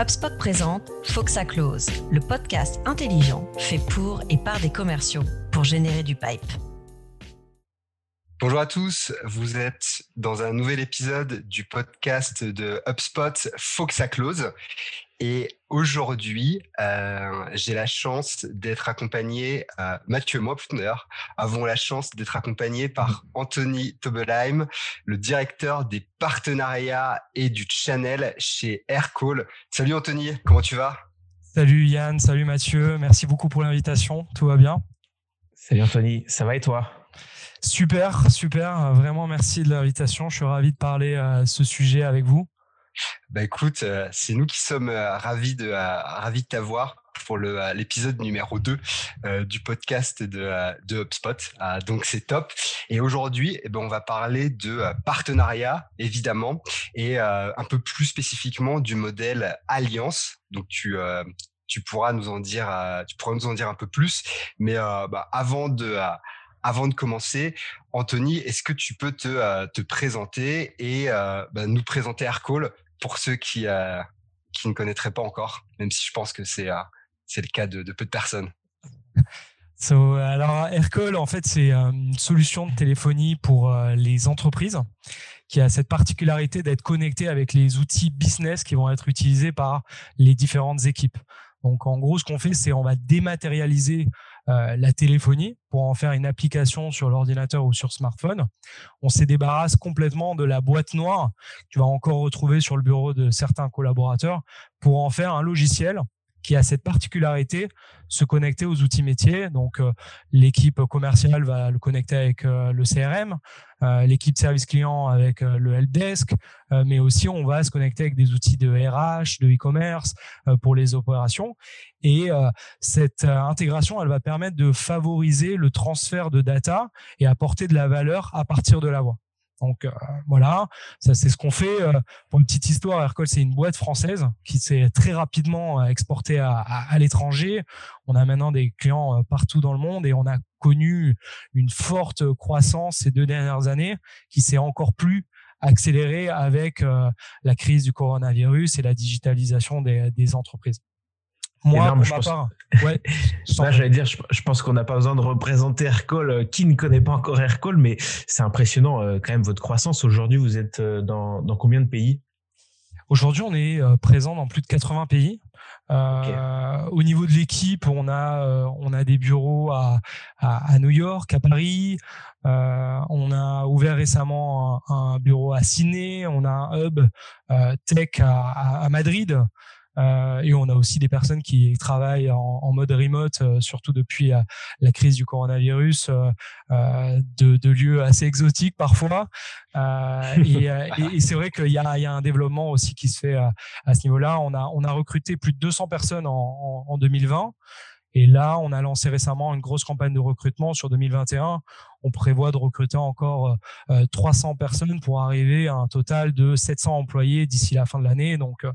HubSpot présente Faut que ça close, le podcast intelligent fait pour et par des commerciaux pour générer du pipe. Bonjour à tous, vous êtes dans un nouvel épisode du podcast de HubSpot Faut que ça close. Et aujourd'hui, euh, j'ai la chance d'être accompagné, euh, Mathieu Mopfner, avons la chance d'être accompagné par Anthony Tobelheim, le directeur des partenariats et du channel chez Aircall. Salut Anthony, comment tu vas? Salut Yann, salut Mathieu, merci beaucoup pour l'invitation, tout va bien? Salut Anthony, ça va et toi? Super, super. Vraiment, merci de l'invitation. Je suis ravi de parler à ce sujet avec vous. Bah écoute, euh, c'est nous qui sommes euh, ravis de euh, ravis de t'avoir pour l'épisode numéro 2 du podcast de, de HubSpot. donc c'est top. Et aujourd'hui, eh ben, on va parler de partenariat, évidemment, et un peu plus spécifiquement du modèle Alliance. Donc tu pourras nous en dire un peu plus. Mais bah, avant de commencer, Anthony, est-ce que tu peux te, te présenter et bah, nous présenter Aircall pour ceux qui, euh, qui ne connaîtraient pas encore, même si je pense que c'est c'est le cas de, peu de personnes. alors, Aircall, en fait, c'est une solution de téléphonie pour les entreprises qui a cette particularité d'être connecté avec les outils business qui vont être utilisés par les différentes équipes. Donc, en gros, ce qu'on fait, c'est on va dématérialiser euh, la téléphonie pour en faire une application sur l'ordinateur ou sur smartphone. On se débarrasse complètement de la boîte noire que tu vas encore retrouver sur le bureau de certains collaborateurs pour en faire un logiciel qui a cette particularité, se connecter aux outils métiers. Donc, euh, l'équipe commerciale va le connecter avec euh, le CRM, euh, l'équipe service client avec le helpdesk, mais aussi on va se connecter avec des outils de RH, de e-commerce pour les opérations. Et cette intégration, elle va permettre de favoriser le transfert de data et apporter de la valeur à partir de la voix. Donc euh, voilà, ça c'est ce qu'on fait. Euh, pour une petite histoire, Aircall c'est une boîte française qui s'est très rapidement euh, exportée à, à, l'étranger. On a maintenant des clients partout dans le monde et on a connu une forte croissance ces deux dernières années qui s'est encore plus accélérée avec la crise du coronavirus et la digitalisation des, des entreprises. Moi, pour je ma pense... part, ouais, j'allais dire, je, pense qu'on n'a pas besoin de représenter Aircall. Euh, qui ne connaît pas encore Aircall, mais c'est impressionnant euh, quand même votre croissance. Aujourd'hui, vous êtes euh, dans, dans combien de pays? Aujourd'hui, on est présent dans plus de 80 pays. Euh, Au niveau de l'équipe, on a on a des bureaux à, à, à New York, à Paris. Euh, on a ouvert récemment un, un, bureau à Sydney. On a un hub tech à, à Madrid. Euh, et on a aussi des personnes qui travaillent en, mode remote, euh, surtout depuis euh, la crise du coronavirus, de, lieux assez exotiques parfois. et, c'est vrai qu'il y a, un développement aussi qui se fait à, ce niveau-là. On a, on a recruté plus de 200 personnes en, en 2020. Et là, on a lancé récemment une grosse campagne de recrutement sur 2021. On prévoit de recruter encore 300 euh, personnes pour arriver à un total de 700 employés d'ici la fin de l'année. Donc, euh,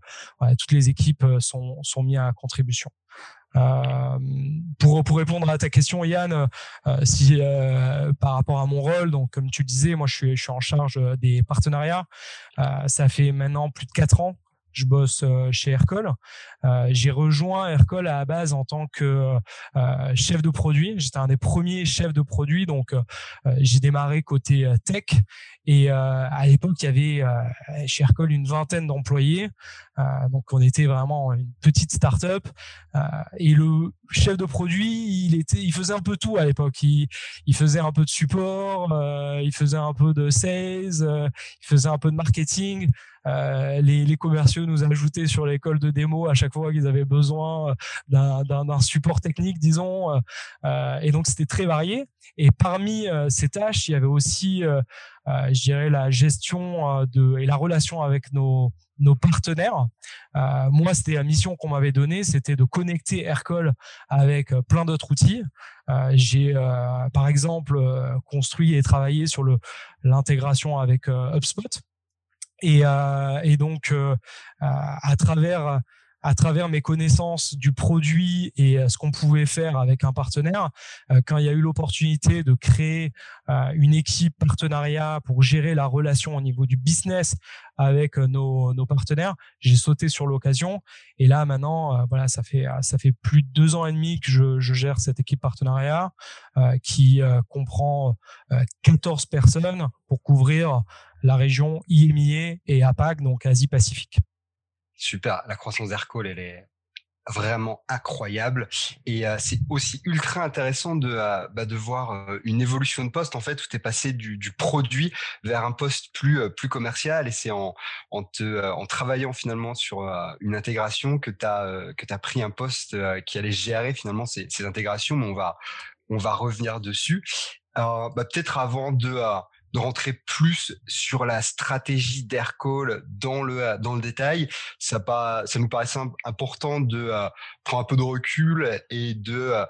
toutes les équipes euh, sont, sont mises à contribution. pour, pour répondre à ta question, Yann, si par rapport à mon rôle, donc comme tu disais, moi je suis, je suis en charge des partenariats. ça fait maintenant plus de quatre ans je bosse euh, chez Aircall. Euh, j'ai rejoint Aircall à la base en tant que euh, chef de produit. J'étais un des premiers chefs de produit, donc j'ai démarré côté tech. Et à l'époque, il y avait chez Aircall une vingtaine d'employés. donc on était vraiment une petite start-up. et le chef de produit, il était, il faisait un peu tout à l'époque. Il, faisait un peu de support, il faisait un peu de sales, il faisait un peu de marketing. Euh, les, les, commerciaux nous ajoutaient sur l'école de démo à chaque fois qu'ils avaient besoin euh, d'un support technique, disons. Euh, et donc, c'était très varié. Et parmi ces tâches, il y avait aussi, je dirais, la gestion de, et la relation avec nos, nos partenaires. Euh, moi, c'était la mission qu'on m'avait donnée, c'était de connecter Aircall avec plein d'autres outils. Euh, J'ai, euh, par exemple, construit et travaillé sur l'intégration avec HubSpot. Et, euh, donc, euh, à travers à travers mes connaissances du produit et ce qu'on pouvait faire avec un partenaire, quand il y a eu l'opportunité de créer une équipe partenariat pour gérer la relation au niveau du business avec nos, nos partenaires, j'ai sauté sur l'occasion. Et là, maintenant, voilà, ça fait ça fait plus de deux ans et demi que je, je gère cette équipe partenariat qui comprend 14 personnes pour couvrir la région IMIA et APAC, donc Asie-Pacifique. Super, la croissance d'Aircall, elle est vraiment incroyable. Et euh, c'est aussi ultra intéressant de euh, bah, voir euh, une évolution de poste en fait où tu es passé du, du, produit vers un poste plus plus commercial. Et c'est en en travaillant finalement sur une intégration que tu as que tu as pris un poste qui allait gérer finalement ces, ces intégrations. Mais on va on va revenir dessus. Bah, peut-être avant de de rentrer plus sur la stratégie d'Aircall dans le dans le détail. Ça pas, ça nous paraissait important de euh, prendre un peu de recul et de, euh,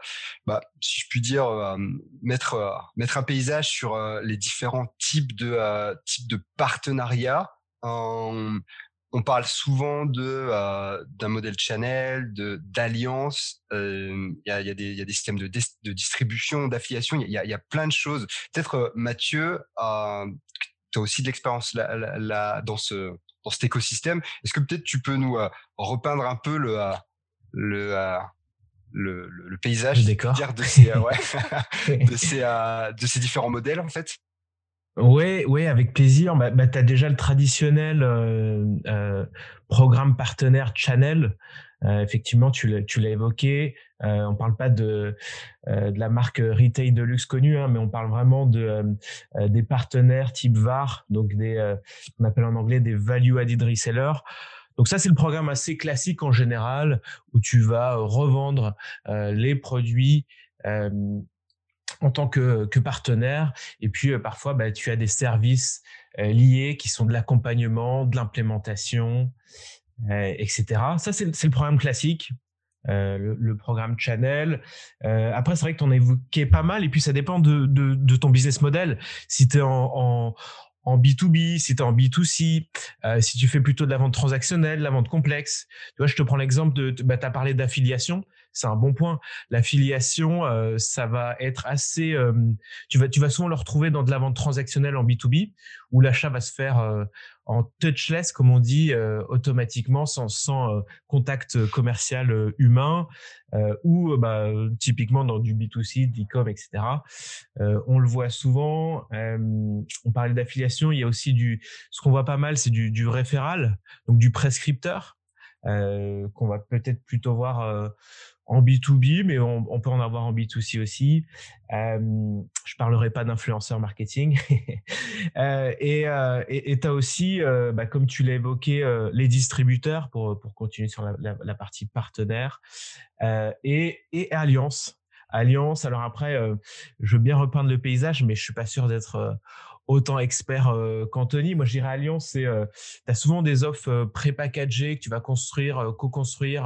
bah, si je puis dire, euh, mettre mettre un paysage sur les différents types de types de partenariats on parle souvent de euh, d'un modèle channel, de d'alliance. Euh, il y, a, y, a des, y, a des systèmes de, de distribution, d'affiliation. Il y a, y a, plein de choses. Peut-être euh, Mathieu, euh, tu as aussi de l'expérience là, là, dans ce dans cet écosystème. Est-ce que peut-être tu peux nous repeindre un peu le le le, le, paysage dire de ces ouais, de ces de ces différents modèles en fait? Oui, ouais, avec plaisir. Bah, bah tu as déjà le traditionnel euh, euh, programme partenaire Channel. Euh, effectivement, tu l'as évoqué. Euh, on parle pas de, euh, de la marque retail de luxe connue, hein, mais on parle vraiment de des partenaires type VAR, donc des on appelle en anglais des value added resellers. Donc ça, c'est le programme assez classique en général où tu vas revendre les produits en tant que, partenaire. Et puis euh, parfois, bah, tu as des services euh, liés qui sont de l'accompagnement, de l'implémentation, euh, etc. Ça, c'est le programme classique. Le, le, programme Channel. après, c'est vrai que tu en évoquais pas mal, et puis ça dépend de, ton business model. Si tu es en, en, en B2B, si tu es en B2C, si tu fais plutôt de la vente transactionnelle, de la vente complexe. Je te prends l'exemple de, bah, tu as parlé d'affiliation c'est un bon point. L'affiliation, euh, ça va être assez. Euh, tu vas, tu vas souvent le retrouver dans de la vente transactionnelle en B2B, où l'achat va se faire euh, en touchless, comme on dit, automatiquement, sans, sans contact commercial humain, ou bah, typiquement dans du B2C, d'e-com, etc. on le voit souvent. on parlait d'affiliation, il y a aussi du. Ce qu'on voit pas mal, c'est du, du référal, donc du prescripteur. qu'on va peut-être plutôt voir en B2B, mais on, peut en avoir en B2C aussi. Euh, je parlerai pas d'influenceur marketing. euh, et euh, tu as aussi, euh, bah, comme tu l'as évoqué, euh, les distributeurs pour, pour continuer sur la, partie partenaire et, et Alliance. Alliance, alors après, je veux bien repeindre le paysage, mais je suis pas sûr d'être autant expert euh, qu'Anthony. Moi, je dirais à Lyon, c'est euh, tu as souvent des offres euh, pré-packagées que tu vas construire, euh, co-construire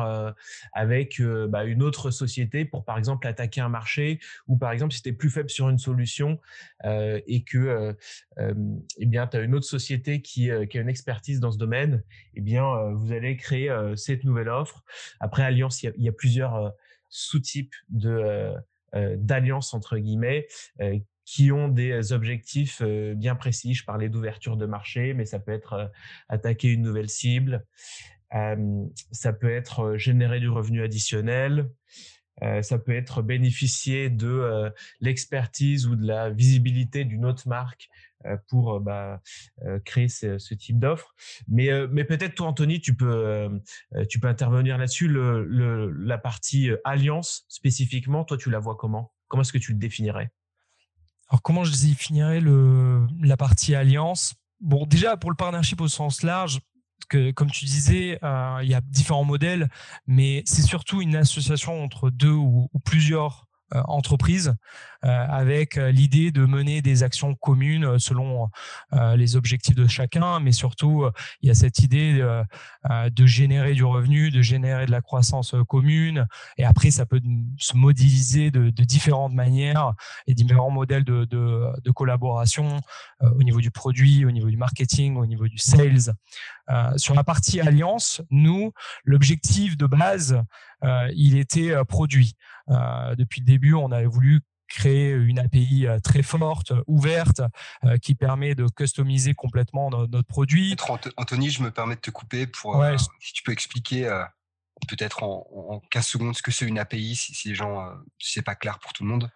avec bah, une autre société pour, par exemple, attaquer un marché ou, par exemple, si tu es plus faible sur une solution et que eh bien, tu as une autre société qui, a une expertise dans ce domaine, eh bien, vous allez créer cette nouvelle offre. Après, Alliance, il y y a plusieurs sous-types de d'alliances entre guillemets qui ont des objectifs euh, bien précis. Je parlais d'ouverture de marché, mais ça peut être euh, attaquer une nouvelle cible, ça peut être euh, générer du revenu additionnel, ça peut être bénéficier de l'expertise ou de la visibilité d'une autre marque pour bah, créer ce, type d'offre. Mais, peut-être toi, Anthony, tu peux, intervenir là-dessus. La partie alliance spécifiquement, toi, tu la vois comment? Comment est-ce que tu le définirais? Alors, comment je définirais le, la partie alliance? Bon, déjà, pour le partnership au sens large, que, comme tu disais, euh, il y a différents modèles, mais c'est surtout une association entre deux ou, plusieurs entreprises avec l'idée de mener des actions communes selon les objectifs de chacun, mais surtout il y a cette idée de générer du revenu, de générer de la croissance commune, et après ça peut se modéliser de, différentes manières et différents modèles de, de collaboration au niveau du produit, au niveau du marketing, au niveau du sales. sur la partie alliance, nous, l'objectif de base, il était produit. Euh, depuis le début, on avait voulu créer une API euh, très forte, ouverte, euh, qui permet de customiser complètement notre, produit. Anthony, je me permets de te couper pour si tu peux expliquer peut-être en, 15 secondes ce que c'est une API, si, si les gens, si c'est pas clair pour tout le monde.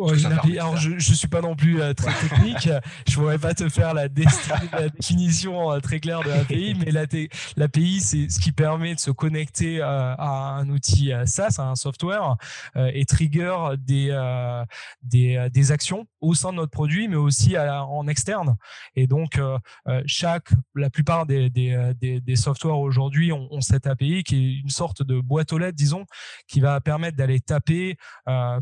Alors, je ne suis pas non plus euh, très technique. je ne pourrais pas te faire la, définition euh, très claire de l'API, mais l'API, c'est ce qui permet de se connecter euh, à un outil SaaS, à un software, et trigger des, des, des, actions au sein de notre produit, mais aussi en externe. Et donc, chaque, la plupart des, des, des softwares aujourd'hui ont, ont, cette API qui est une sorte de boîte aux lettres, disons, qui va permettre d'aller taper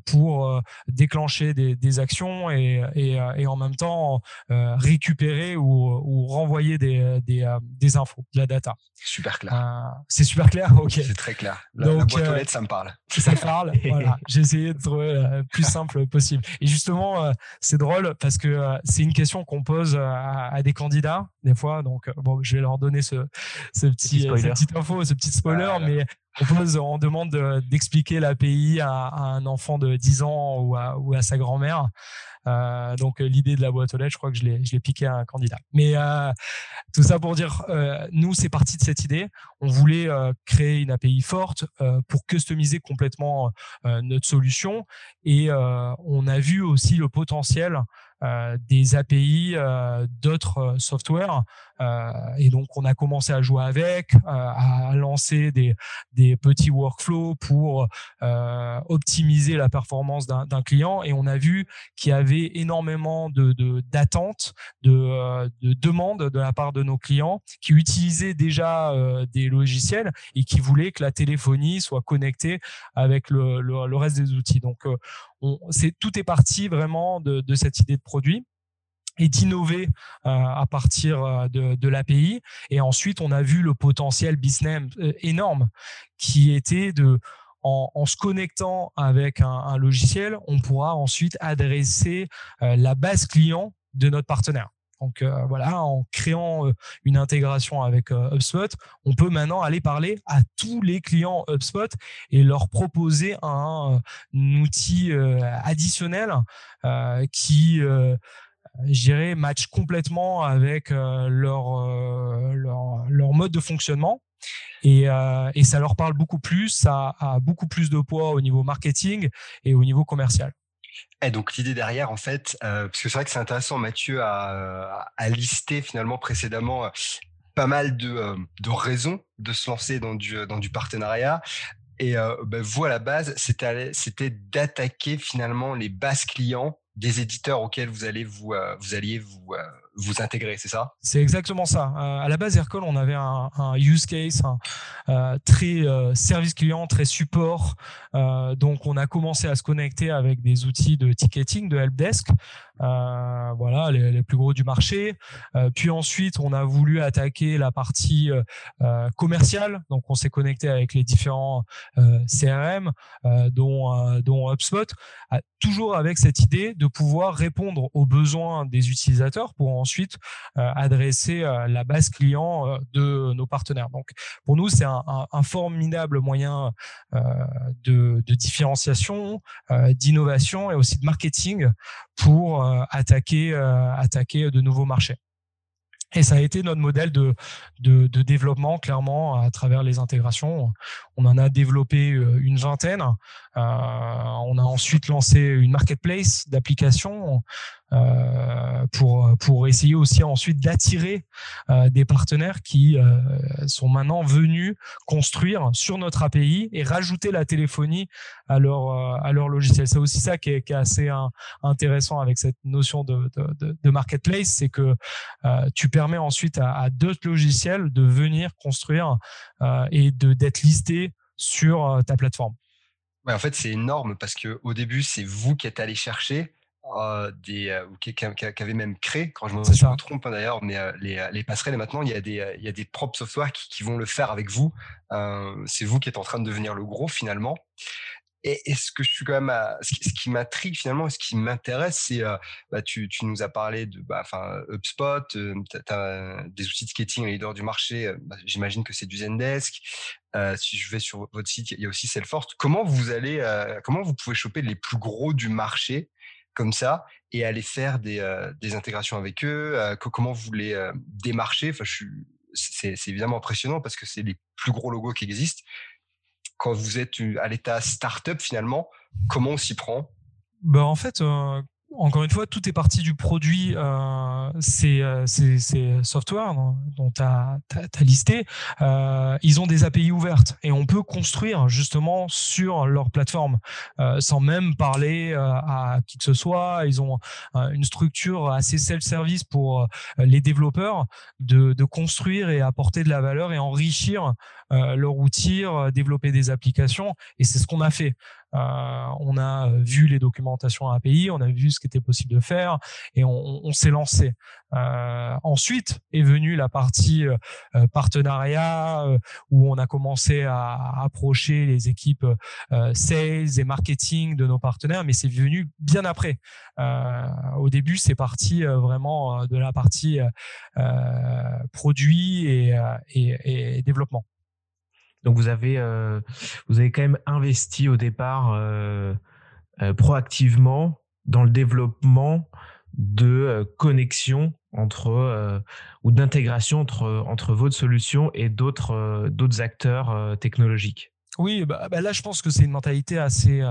pour déclencher des, actions et, euh, et, en même temps euh, récupérer ou, renvoyer des, des, euh, des, infos, de la data. Super clair. c'est super clair, ok. C'est très clair. La, Donc, boîte aux lettres, ça me parle. Ça parle, voilà. J'ai essayé de trouver le plus simple possible. Et justement, c'est drôle parce que c'est une question qu'on pose à, des candidats des fois. Donc, bon, je vais leur donner ce, ce petit, cette petite info, ce petit spoiler, mais on, demande d'expliquer l'API à, un enfant de 10 ans ou à, sa grand-mère. Euh, donc l'idée de la boîte aux lettres, je crois que je l'ai piqué à un candidat. Mais euh, tout ça pour dire, euh, nous c'est parti de cette idée. On voulait créer une API forte pour customiser complètement notre solution et on a vu aussi le potentiel euh, des API euh, d'autres euh, softwares. et donc, on a commencé à jouer avec, à lancer des petits workflows pour optimiser la performance d'un client. Et on a vu qu'il y avait énormément de d'attentes, de, de, demandes de la part de nos clients qui utilisaient déjà des logiciels et qui voulaient que la téléphonie soit connectée avec le, le, reste des outils. Donc, tout est parti vraiment de, cette idée de produit et d'innover euh, à partir euh, de, l'API. Et ensuite, on a vu le potentiel business euh, énorme qui était de, en, se connectant avec un, logiciel, on pourra ensuite adresser la base client de notre partenaire. Donc euh, voilà, en créant euh, une intégration avec euh, HubSpot, on peut maintenant aller parler à tous les clients HubSpot et leur proposer un, outil additionnel qui je dirais, match complètement avec leur, leur, mode de fonctionnement. Et, et, ça leur parle beaucoup plus, ça a beaucoup plus de poids au niveau marketing et au niveau commercial. Et donc l'idée derrière, en fait, euh, parce que c'est vrai que c'est intéressant, Mathieu a, listé finalement précédemment euh, pas mal de, euh, de, raisons de se lancer dans du, dans du partenariat. Et ben, vous, à la base, c'était d'attaquer finalement les bases clients des éditeurs auxquels vous allez vous, vous alliez vous, vous intégrer, c'est ça? C'est exactement ça. Euh, à la base, Aircall, on avait un, use case euh, très euh, service client, très support. donc, on a commencé à se connecter avec des outils de ticketing, de helpdesk, voilà, les, plus gros du marché. puis ensuite, on a voulu attaquer la partie commerciale. Donc, on s'est connecté avec les différents CRM, dont, dont HubSpot, toujours avec cette idée de pouvoir répondre aux besoins des utilisateurs pour ensuite euh, adresser euh, la base client euh, de nos partenaires. Donc, pour nous, c'est un, formidable moyen de, différenciation, d'innovation et aussi de marketing pour attaquer, attaquer de nouveaux marchés. Et ça a été notre modèle de, de, développement, clairement, à travers les intégrations. On en a développé une vingtaine. on a ensuite lancé une marketplace d'applications. Euh, pour pour essayer aussi ensuite d'attirer euh, des partenaires qui euh, sont maintenant venus construire sur notre API et rajouter la téléphonie à leur à leur logiciel. C'est aussi ça qui est, qui est assez intéressant avec cette notion de, de, marketplace, c'est que tu permets ensuite à, à d'autres logiciels de venir construire et de d'être listés sur ta plateforme. en fait, c'est énorme parce que au début, c'est vous qui êtes allé chercher euh, des, euh, ou qui, qui, avait même créé, quand je me, trompe hein, d'ailleurs, mais euh, les, les, passerelles, et maintenant, il y a des, il y a des propres softwares qui, qui vont le faire avec vous. c'est vous qui êtes en train de devenir le gros finalement. Et, ce que je suis quand même, ce qui, m'intrigue finalement, ce qui m'intéresse, c'est, bah, tu, nous as parlé de, bah, enfin, HubSpot, as, des outils de skating leader du marché. Bah, j'imagine que c'est du Zendesk. si je vais sur votre site, il y a aussi Salesforce. Comment vous allez, comment vous pouvez choper les plus gros du marché comme ça et aller faire des, intégrations avec eux Comment vous les démarchez? Enfin, c'est, évidemment impressionnant parce que c'est les plus gros logos qui existent quand vous êtes à l'état startup finalement, comment on s'y prend? Ben, En fait, euh, encore une fois, tout est parti du produit, euh, ces, euh, software dont tu as, listé. Euh, ils ont des API ouvertes et on peut construire justement sur leur plateforme euh, sans même parler euh, à qui que ce soit. Ils ont une structure assez self-service pour les développeurs de, de, construire et apporter de la valeur et enrichir leur outil, développer des applications. Et c'est ce qu'on a fait. Euh, on a euh, vu les documentations API, on a vu ce qui était possible de faire et on, s'est lancé. Euh, ensuite est venue la partie partenariat où on a commencé à, approcher les équipes sales et marketing de nos partenaires, mais c'est venu bien après. au début, c'est parti vraiment de la partie produit et développement. Donc vous avez, euh, vous avez quand même investi au départ euh, euh, proactivement dans le développement de connexion entre ou d'intégration entre entre votre solution et d'autres d'autres acteurs technologiques. Oui, bah, bah, là je pense que c'est une mentalité assez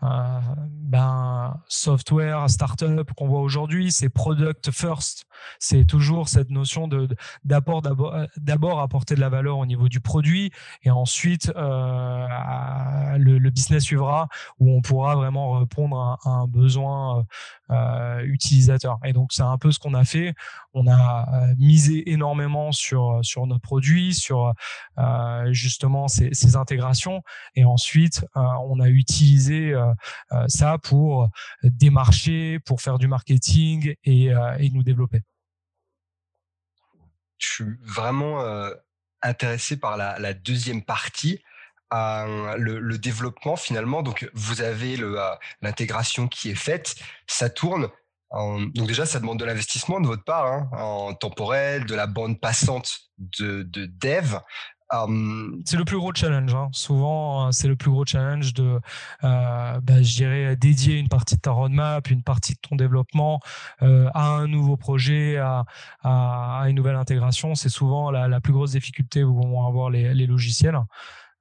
ben, software, startup qu'on voit aujourd'hui, c'est product first. C'est toujours cette notion de d'abord euh, d'abord apporter de la valeur au niveau du produit et ensuite euh, le, business suivra où on pourra vraiment répondre à, un besoin euh, utilisateur. Et donc c'est un peu ce qu'on a fait. On a euh, misé énormément sur sur notre produit, sur euh, justement ces, intégrations et ensuite on a utilisé euh, euh, ça pour euh, démarcher, pour faire du marketing et, nous développer. Je suis vraiment intéressé par la, deuxième partie. le, développement finalement. Donc vous avez l'intégration qui est faite, ça tourne. donc déjà, ça demande de l'investissement de votre part, hein, en temporel, de la bande passante de, de dev. Hum, c'est le plus gros challenge. Hein. Souvent, euh, c'est le plus gros challenge de, euh, bah, je dirais, dédier une partie de ta roadmap, une partie de ton développement euh, à un nouveau projet, à, une nouvelle intégration. C'est souvent la, plus grosse difficulté où vont avoir les, logiciels.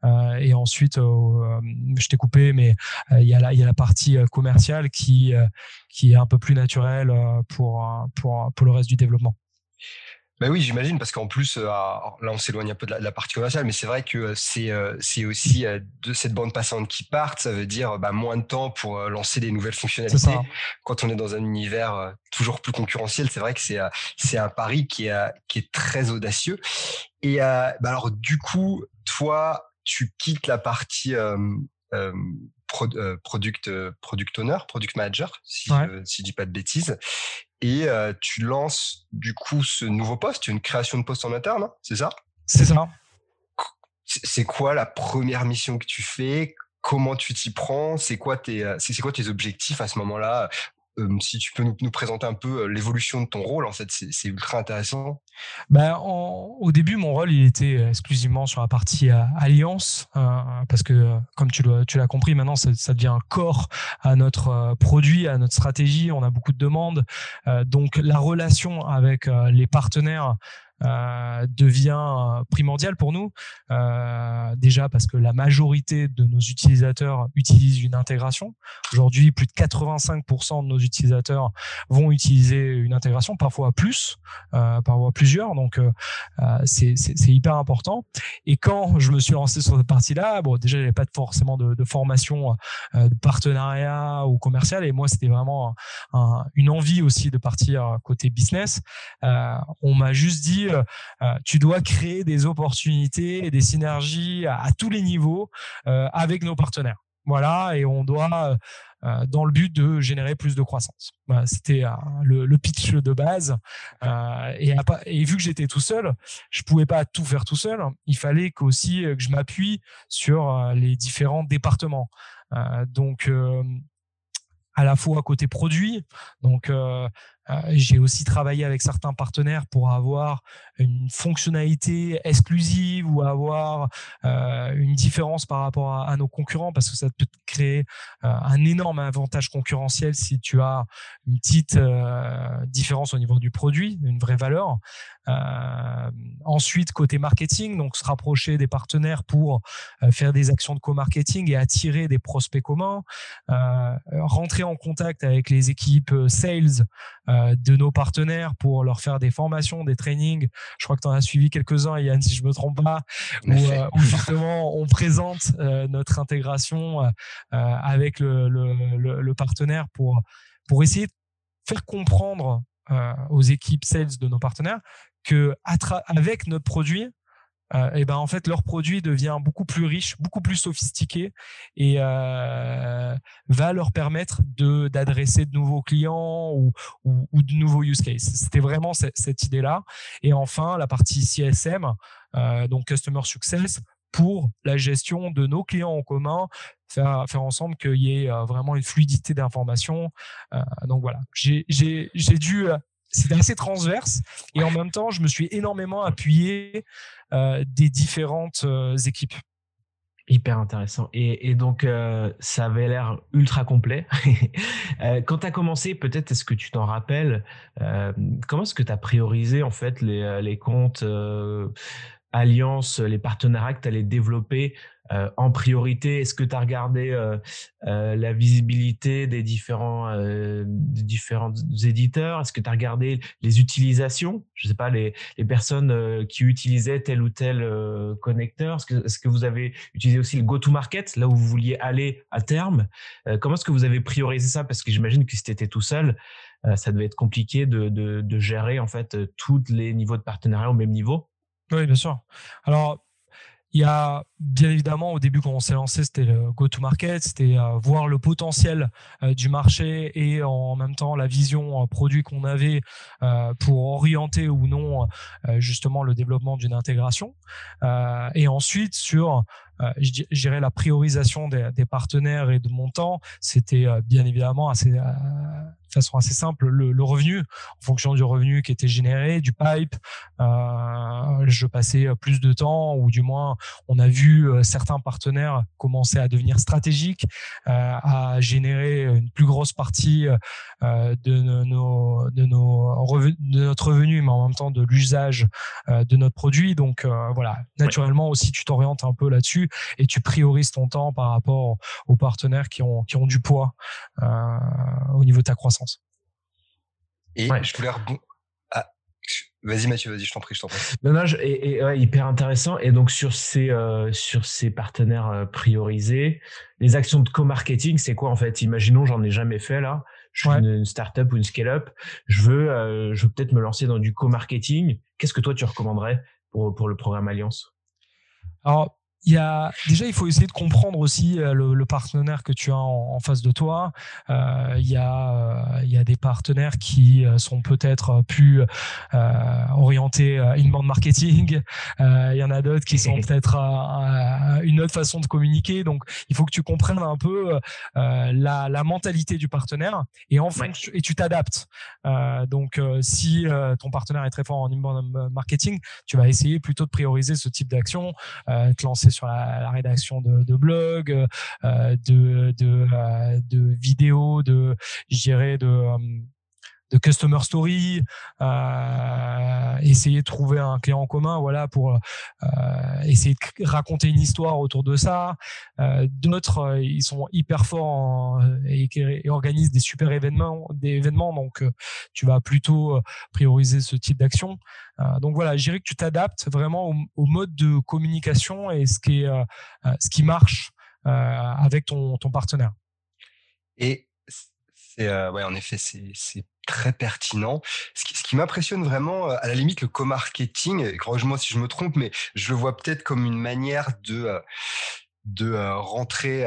Euh, et ensuite, euh, je t'ai coupé, mais il y, a la, partie commerciale qui, est un peu plus naturelle pour le reste du développement. Ben oui, j'imagine, parce qu'en plus, euh, là, on s'éloigne un peu de la, partie commerciale, mais c'est vrai que euh, c'est euh, c'est aussi de cette bande passante qui part. Ça veut dire bah, moins de temps pour lancer des nouvelles fonctionnalités. Quand on est dans un univers toujours plus concurrentiel, c'est vrai que c'est c'est un pari qui est qui est très audacieux. Et bah alors, du coup, toi, tu quittes la partie product product owner, product manager, si, si je dis pas de bêtises et euh, tu lances du coup ce nouveau poste, une création de poste en interne, hein, c'est ça? C'est ça. C'est quoi la première mission que tu fais? Comment tu t'y prends? C'est quoi tes euh, c'est quoi tes objectifs à ce moment-là? Si tu peux nous, présenter un peu l'évolution de ton rôle, en fait, c'est ultra intéressant. Ben, au début, mon rôle, il était exclusivement sur la partie alliance, parce que, comme tu l'as compris, maintenant, ça, ça, devient un corps à notre produit, à notre stratégie. On a beaucoup de demandes. donc, la relation avec les partenaires euh, devient euh, primordial pour nous. Euh, déjà parce que la majorité de nos utilisateurs utilisent une intégration. Aujourd'hui, plus de 85% de nos utilisateurs vont utiliser une intégration, parfois plus, parfois plusieurs. Donc, c'est hyper important. Et quand je me suis lancé sur cette partie-là, bon, déjà, avait pas forcément de formation de partenariat ou commercial. Et moi, c'était vraiment une envie aussi de partir côté business. on m'a juste dit, euh, euh, tu dois créer des opportunités et des synergies à, tous les niveaux euh, avec nos partenaires. voilà, et on doit dans le but de générer plus de croissance. C'était le, pitch de base. Et, vu que j'étais tout seul, je pouvais pas tout faire tout seul. Il fallait qu'aussi que je m'appuie sur les différents départements. donc à la fois côté produit, donc j'ai aussi travaillé avec certains partenaires pour avoir une fonctionnalité exclusive ou avoir euh, une différence par rapport à, nos concurrents parce que ça peut créer euh, un énorme avantage concurrentiel si tu as une petite différence au niveau du produit, une vraie valeur. ensuite, côté marketing, donc se rapprocher des partenaires pour faire des actions de co-marketing et attirer des prospects communs, rentrer en contact avec les équipes sales euh, de nos partenaires pour leur faire des formations, des trainings. Je crois que tu en as suivi quelques-uns, Yann, si je me trompe pas, où, euh, justement on présente euh, notre intégration avec le, le, le, partenaire pour, pour essayer de faire comprendre aux équipes sales de nos partenaires que avec notre produit, euh, et ben en fait leur produit devient beaucoup plus riche, beaucoup plus sophistiqué et euh, va leur permettre de d'adresser de nouveaux clients ou, ou, de nouveaux use cases. C'était vraiment cette, idée-là. Et enfin la partie CSM, euh, donc Customer Success pour la gestion de nos clients en commun, faire, faire ensemble qu'il y ait vraiment une fluidité d'information. donc voilà, j'ai dû c'était assez transverse et en même temps, je me suis énormément appuyé euh, des différentes euh, équipes. Hyper intéressant. Et, donc, euh, ça avait l'air ultra complet. quand tu as commencé, peut-être est-ce que tu t'en rappelles, comment est-ce que tu as priorisé en fait les, les comptes alliances, les partenariats que tu allais développer euh, en priorité Est-ce que tu as regardé euh, euh, la visibilité des différents, des différents éditeurs? Est-ce que tu as regardé les utilisations? Je ne sais pas, les, personnes qui utilisaient tel ou tel connecteur. Est-ce que, vous avez utilisé aussi le go-to-market, là où vous vouliez aller à terme? Comment est-ce que vous avez priorisé ça? Parce que j'imagine que si tu étais tout seul, ça devait être compliqué de, de, de gérer en fait tous les niveaux de partenariat au même niveau. Oui, bien sûr. Alors, il y a bien évidemment au début quand on s'est lancé, c'était le go-to-market, c'était euh, voir le potentiel euh, du marché et en même temps la vision euh, produit qu'on avait pour orienter ou non justement le développement d'une intégration. et ensuite sur je la priorisation des, partenaires et de mon temps, c'était bien évidemment assez façon assez simple le, revenu en fonction du revenu qui était généré du pipe je passais plus de temps ou du moins on a vu euh, certains partenaires commencer à devenir stratégiques euh, à générer une plus grosse partie euh, de nos de nos de notre revenu mais en même temps de l'usage euh, de notre produit. Donc euh, voilà. Naturellement aussi tu t'orientes un peu là-dessus et tu priorises ton temps par rapport aux partenaires qui ont qui ont du poids au niveau de ta croissance. Et je voulais rebondir. Vas-y Mathieu, vas-y, je t'en prie, je t'en prie. Non, non, et, hyper intéressant. Et donc sur ces euh, sur ces partenaires euh, priorisés, les actions de co-marketing, c'est quoi en fait? Imaginons, j'en ai jamais fait là. Je suis une, startup ou une scale-up. Je veux, euh, je veux peut-être me lancer dans du co-marketing. Qu'est-ce que toi tu recommanderais pour pour le programme Alliance? Alors il y a déjà il faut essayer de comprendre aussi euh, le, le partenaire que tu as en, en face de toi. Euh, il y a euh, il y a des partenaires qui sont peut-être plus euh, orientés inbound marketing. il y en a d'autres qui sont peut-être une autre façon de communiquer. Donc il faut que tu comprennes un peu la, la mentalité du partenaire et en et tu t'adaptes. donc si ton partenaire est très fort en inbound marketing, tu vas essayer plutôt de prioriser ce type d'action, te lancer sur la, rédaction de, blogs, euh, de, de, euh, de, vidéos, de, je dirais, de euh, de customer story, euh, essayer de trouver un client en commun, voilà, pour euh, essayer de raconter une histoire autour de ça. Euh, D'autres, ils sont hyper forts et, organisent des super événements, des événements, donc tu vas plutôt prioriser ce type d'action. donc voilà, je dirais que tu t'adaptes vraiment au, au, mode de communication et ce qui est, ce qui marche avec ton, ton partenaire. Et c'est ouais, en effet, c'est très pertinent. Ce qui, m'impressionne vraiment, euh, à la limite, le co-marketing, corrige-moi si je me trompe, mais je le vois peut-être comme une manière de de rentrer,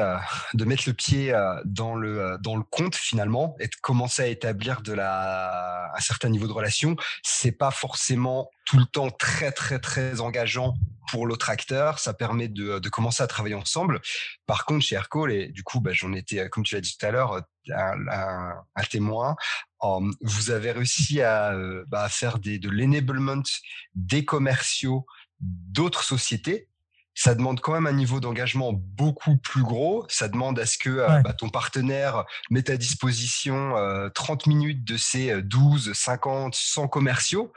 de mettre le pied dans le dans le compte finalement et de commencer à établir de la un certain niveau de relation, c'est pas forcément tout le temps très très très engageant pour l'autre acteur. Ça permet de, de, commencer à travailler ensemble. Par contre, chez Aircall, et du coup, bah, j'en étais, comme tu l'as dit tout à l'heure, un, témoin. vous avez réussi à, bah, faire des, de l'enablement des commerciaux d'autres sociétés ça demande quand même un niveau d'engagement beaucoup plus gros. Ça demande à ce que bah, ton partenaire mette à disposition 30 minutes de ses 12, 50, 100 commerciaux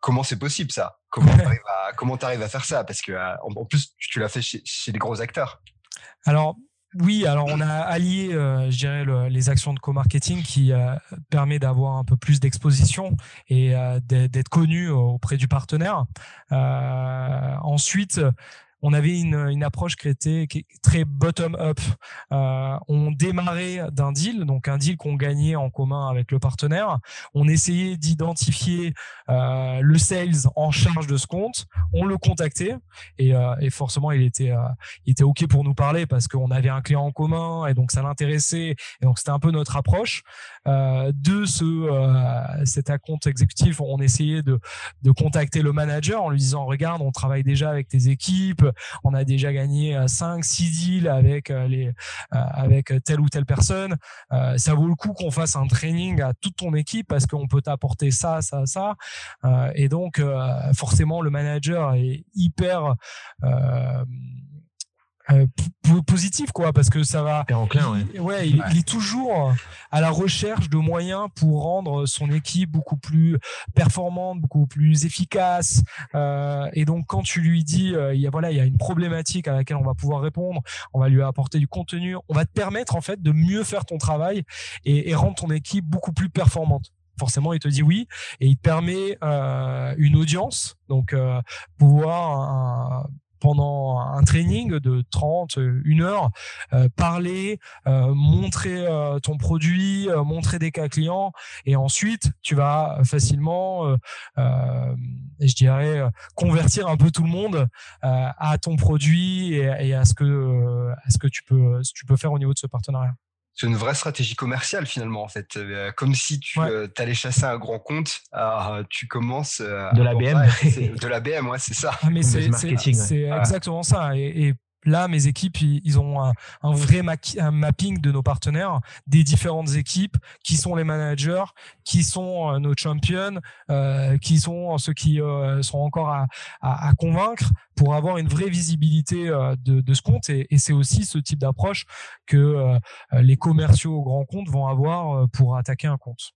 comment c'est possible ça? Comment tu arrives, à faire ça? Parce que euh, en, plus, tu l'as fait chez, les gros acteurs. Alors, oui, alors on a allié, euh, je dirais, les actions de co-marketing qui euh, permet d'avoir un peu plus d'exposition et d'être connu auprès du partenaire. ensuite, on avait une, approche qui était, très bottom-up. Euh, on démarrait d'un deal, donc un deal qu'on gagnait en commun avec le partenaire. On essayait d'identifier euh, le sales en charge de ce compte. On le contactait et, euh, forcément il était, ok pour nous parler parce qu'on avait un client en commun et donc ça l'intéressait. Et donc c'était un peu notre approche. De ce cet compte exécutif, on essayait de, de contacter le manager en lui disant regarde, on travaille déjà avec tes équipes on a déjà gagné 5, euh, 6 deals avec euh, les, euh, avec telle ou telle personne. ça vaut le coup qu'on fasse un training à toute ton équipe parce qu'on peut t'apporter ça, ça, ça. et donc, forcément, le manager est hyper positif quoi parce que ça va il, ouais, il, est toujours à la recherche de moyens pour rendre son équipe beaucoup plus performante beaucoup plus efficace. Euh, et donc quand tu lui dis euh, il y a voilà il y a une problématique à laquelle on va pouvoir répondre on va lui apporter du contenu on va te permettre en fait de mieux faire ton travail et, et rendre ton équipe beaucoup plus performante. Forcément il te dit oui et il te permet euh, une audience donc euh, pouvoir pendant un training de 30, une heure, euh, parler, euh, montrer euh, ton produit, montrer des cas clients, et ensuite tu vas facilement, je dirais, convertir un peu tout le monde à ton produit et, à ce que à ce que tu peux tu peux faire au niveau de ce partenariat c'est une vraie stratégie commerciale finalement en fait. Euh, comme si tu euh, allais chasser un grand compte, euh, tu commences de la BM, de la BM, ouais, c'est ça. Ah, mais c'est exactement ça. Et, là, mes équipes, ils ont un, vrai mapping de nos partenaires, des différentes équipes, qui sont les managers, qui sont nos champions, qui sont ceux qui sont encore à, convaincre pour avoir une vraie visibilité de, ce compte. Et c'est aussi ce type d'approche que les commerciaux au grand compte vont avoir pour attaquer un compte.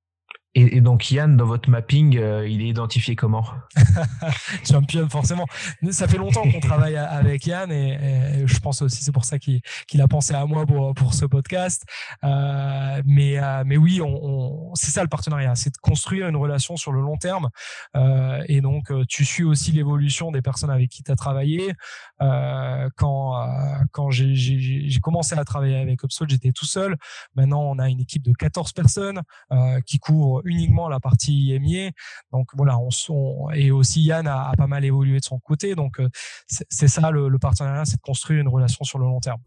Et, donc Yann, dans votre mapping, euh, il est identifié comment Champion, forcément. Ça fait longtemps qu'on travaille avec Yann et, je pense aussi c'est pour ça qu'il a pensé à moi pour, ce podcast. Euh, mais, euh, mais oui, c'est ça le partenariat, c'est de construire une relation sur le long terme. Et donc tu suis aussi l'évolution des personnes avec qui tu as travaillé. quand quand j'ai commencé à travailler avec Upsol, j'étais tout seul. Maintenant, on a une équipe de 14 personnes qui courent uniquement la partie IMIA. Donc voilà, on, et aussi Yann a, pas mal évolué de son côté. Donc euh, c'est ça le, partenariat, c'est de construire une relation sur le long terme.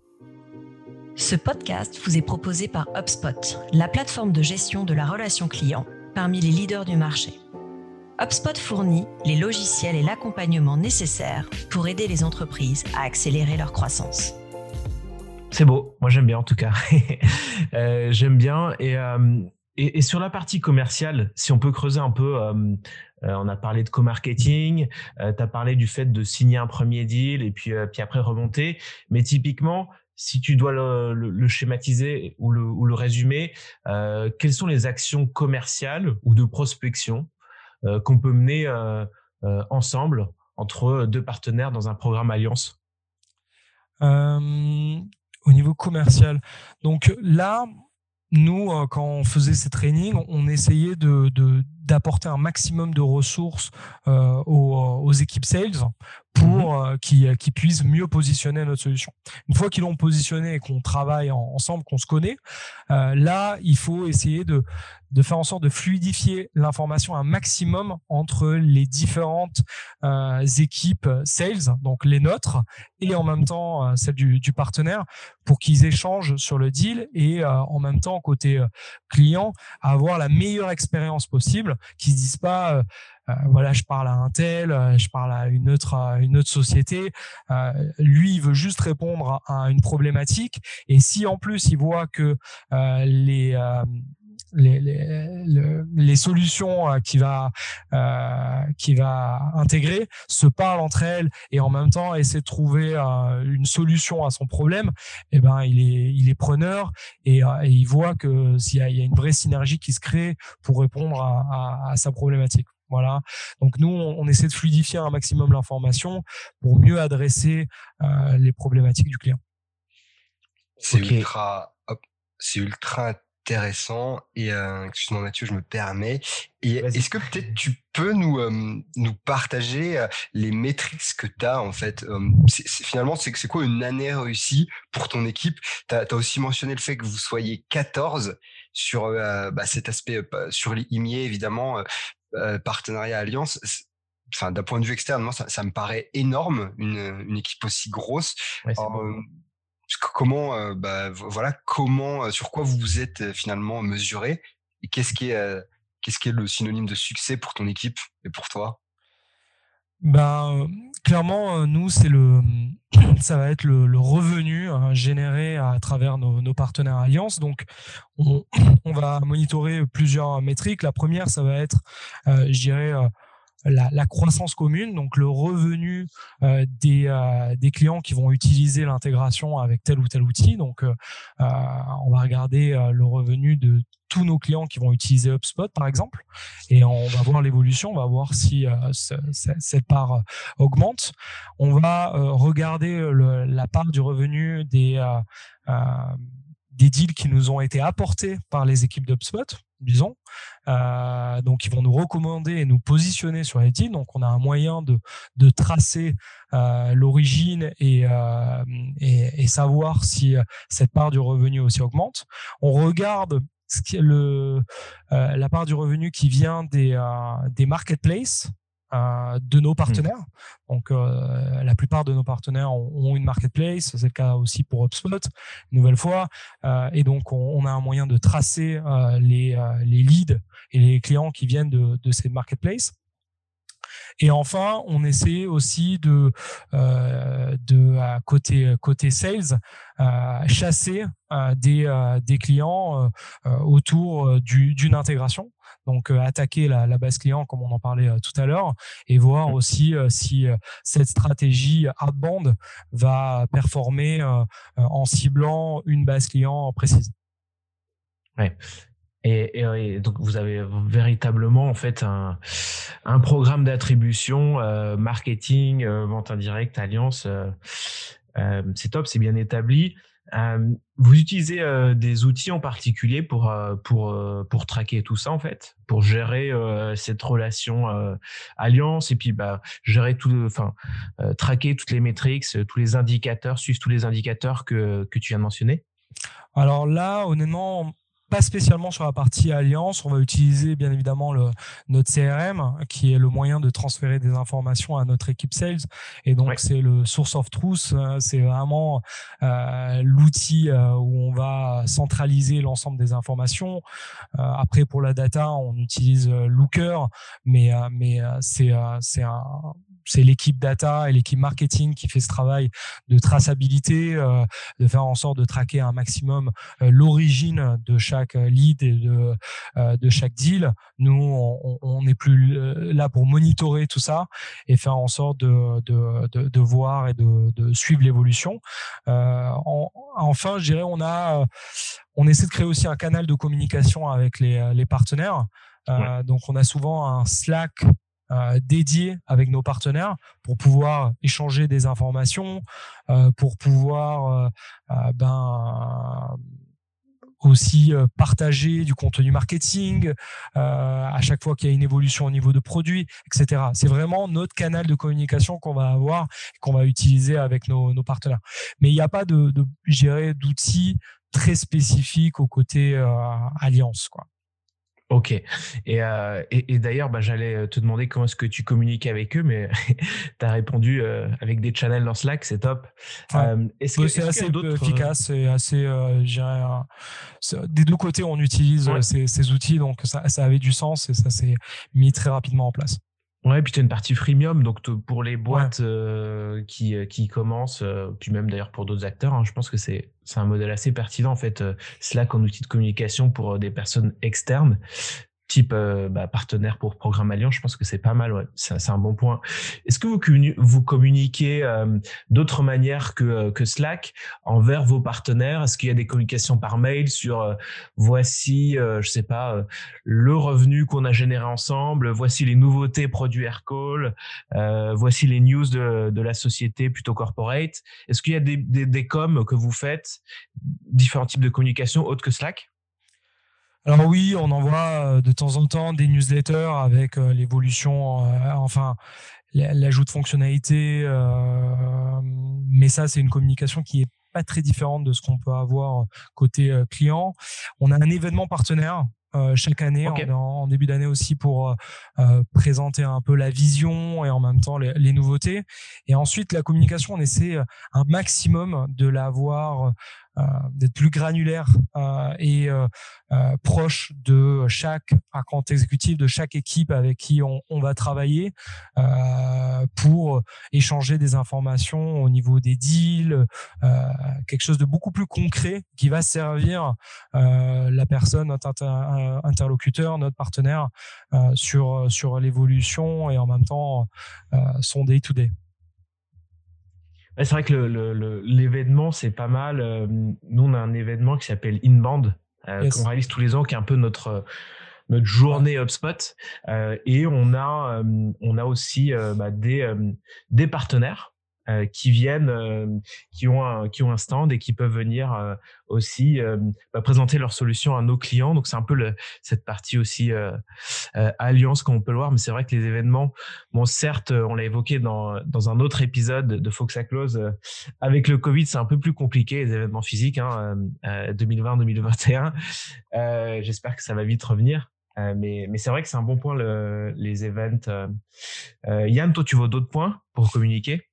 Ce podcast vous est proposé par HubSpot, la plateforme de gestion de la relation client parmi les leaders du marché. HubSpot fournit les logiciels et l'accompagnement nécessaires pour aider les entreprises à accélérer leur croissance. C'est beau, moi j'aime bien en tout cas. Euh, j'aime bien et euh, et, sur la partie commerciale, si on peut creuser un peu, euh, euh, on a parlé de co-marketing, euh, tu as parlé du fait de signer un premier deal et puis, puis après remonter. Mais typiquement, si tu dois le, schématiser ou le, ou le résumer, quelles sont les actions commerciales ou de prospection qu'on peut mener ensemble entre deux partenaires dans un programme Alliance? Au niveau commercial. Donc là, nous, euh, quand on faisait ces trainings, on essayait de, d'apporter un maximum de ressources aux, équipes sales pour mhm. qu'ils puissent mieux positionner notre solution. Une fois qu'ils l'ont positionné et qu'on travaille ensemble, qu'on se connaît, là, il faut essayer de, de faire en sorte de fluidifier l'information un maximum entre les différentes euh, équipes sales, donc les nôtres, et en même temps euh, celles du, partenaire, pour qu'ils échangent sur le deal et euh, en même temps côté client avoir la meilleure expérience possible, qu'ils se disent pas voilà, je parle à un tel, je parle à une autre, une autre société. lui, il veut juste répondre à une problématique. Et si en plus il voit que les les, les, les, solutions euh, qui va euh, qui va intégrer se parlent entre elles et en même temps essaie de trouver euh, une solution à son problème et eh ben il est il est preneur et, et il voit que s'il y, a, il y a une vraie synergie qui se crée pour répondre à, à, sa problématique voilà. Donc nous, on, essaie de fluidifier un maximum l'information pour mieux adresser euh, les problématiques du client. C'est ultra, c'est ultra intéressant. Et euh, excuse-moi Mathieu, je me permets. Et est-ce que peut-être tu peux nous euh, nous partager euh, les métriques que tu as en fait Finalement, c'est c'est quoi une année réussie pour ton équipe? Tu as, aussi mentionné le fait que vous soyez 14 sur bah, cet aspect sur l'IMIE évidemment partenariat alliance. Enfin, d'un point de vue externe, moi, ça, ça me paraît énorme une, une équipe aussi grosse comment, euh, bah, voilà, comment, euh, sur quoi vous vous êtes euh, finalement mesuré et qu'est-ce qui est, qu'est-ce qui est le synonyme de succès pour ton équipe et pour toi? Ben, clairement, nous, c'est le, ça va être le, revenu hein, généré à travers nos, partenaires Alliance. Donc, on, va monitorer plusieurs métriques. La première, ça va être, je dirais, la, croissance commune, donc le revenu euh, des, euh, des clients qui vont utiliser l'intégration avec tel ou tel outil. Donc, euh, on va regarder le revenu de tous nos clients qui vont utiliser HubSpot, par exemple, et on va voir l'évolution, on va voir si cette part augmente. On va regarder la part du revenu des des deals qui nous ont été apportés par les équipes d'HubSpot, disons. Euh, donc, ils vont nous recommander et nous positionner sur les. Donc, on a un moyen de, tracer euh, l'origine et, euh, et, savoir si cette part du revenu aussi augmente. On regarde la part du revenu qui vient des marketplaces. Euh, de nos partenaires. Donc, euh, la plupart de nos partenaires ont, une marketplace. C'est le cas aussi pour HubSpot, une nouvelle fois. Euh, et donc, on, a un moyen de tracer les, les leads et les clients qui viennent de, de ces marketplaces. Et enfin, on essaie aussi de, de à côté côté sales, chasser des, des clients autour d'une intégration donc euh, attaquer la, base client comme on en parlait euh, tout à l'heure et voir mmh. aussi euh, si cette stratégie outbound va performer en ciblant une base client précise. Ouais. Et, donc vous avez véritablement en fait un, programme d'attribution, marketing, vente indirecte, alliance. c'est top, c'est bien établi. Euh, vous utilisez euh, des outils en particulier pour euh, pour pour traquer tout ça en fait, pour gérer cette relation alliance et puis bah gérer tout, enfin traquer toutes les métriques, tous les indicateurs, suivre tous les indicateurs que que tu viens de mentionner? Alors là, honnêtement, pas spécialement sur la partie alliance. On va utiliser bien évidemment le, notre CRM, qui est le moyen de transférer des informations à notre équipe sales. Et donc c'est le source of truth. Euh, c'est vraiment euh, l'outil euh, où on va centraliser l'ensemble des informations. Euh, après pour la data, on utilise Looker, mais mais c'est c'est un c'est l'équipe data et l'équipe marketing qui fait ce travail de traçabilité, de faire en sorte de traquer un maximum l'origine de chaque euh, lead et de, euh, de chaque deal. Nous, on n'est plus euh, là pour monitorer tout ça et faire en sorte de, de, de, voir et de, de suivre l'évolution. enfin, je dirais, on a, on essaie de créer aussi un canal de communication avec les, les partenaires. donc, on a souvent un Slack dédié avec nos partenaires pour pouvoir échanger des informations, pour pouvoir ben aussi partager du contenu marketing à chaque fois qu'il y a une évolution au niveau de produits, etc. C'est vraiment notre canal de communication qu'on va avoir, qu'on va utiliser avec nos, partenaires. Mais il n'y a pas de, de d'outils très spécifiques au côté alliance, quoi. Ok. Et, euh, et, d'ailleurs, bah, j'allais euh, te demander comment est-ce que tu communiques avec eux, mais tu as répondu euh, avec des channels dans Slack, c'est top. c'est assez efficace et assez. des deux côtés, on utilise ces, ces, outils, donc ça, ça avait du sens et ça s'est mis très rapidement en place. Ouais, puis tu as une partie freemium, donc pour les boîtes euh, qui, euh, qui commencent, euh, puis même d'ailleurs pour d'autres acteurs, hein, je pense que c'est un modèle assez pertinent en fait, Slack en outil de communication pour des personnes externes type euh, bah, partenaire pour Programme Alliance, je pense que c'est pas mal, ouais. c'est un bon point. Est-ce que vous, vous communiquez euh, d'autres manières que, euh, que Slack envers vos partenaires? Est-ce qu'il y a des communications par mail sur voici, je sais pas, le revenu qu'on a généré ensemble, voici les nouveautés produits Aircall, voici les news de, de la société plutôt corporate? Est-ce qu'il y a des, des, des coms que vous faites, différents types de communication autres que Slack? Alors oui, on envoie euh, de temps en temps des newsletters avec euh, l'évolution, euh, enfin l'ajout de fonctionnalités, mais ça c'est une communication qui est pas très différente de ce qu'on peut avoir côté client. On a un événement partenaire chaque année, en, début d'année aussi, pour présenter un peu la vision et en même temps les, nouveautés. Et ensuite, la communication, on essaie un maximum de l'avoir d'être plus granulaire euh, et euh, proche de chaque compte exécutif, de chaque équipe avec qui on, va travailler pour échanger des informations au niveau des deals, quelque chose de beaucoup plus concret qui va servir la personne, notre interlocuteur, notre partenaire sur, sur l'évolution et en même temps son day-to-day. day to day c'est vrai que l'événement, c'est pas mal. Euh, nous, on a un événement qui s'appelle Inbound, euh, qu'on réalise tous les ans, qui est un peu notre notre journée HubSpot. Euh, et on a, on a aussi bah, des, des partenaires euh, qui viennent, euh, qui ont un, qui ont un stand et qui peuvent venir euh, aussi bah, présenter leurs solutions à nos clients. Donc c'est un peu le, cette partie aussi alliance qu'on peut le voir, mais c'est vrai que les événements, bon certes, on l'a évoqué dans dans un autre épisode de Fox à Close, avec le Covid c'est un peu plus compliqué les événements physiques, hein, 2020-2021. J'espère que ça va vite revenir. mais, mais c'est vrai que c'est un bon point le, les events. Yann, toi, tu vois d'autres points pour communiquer?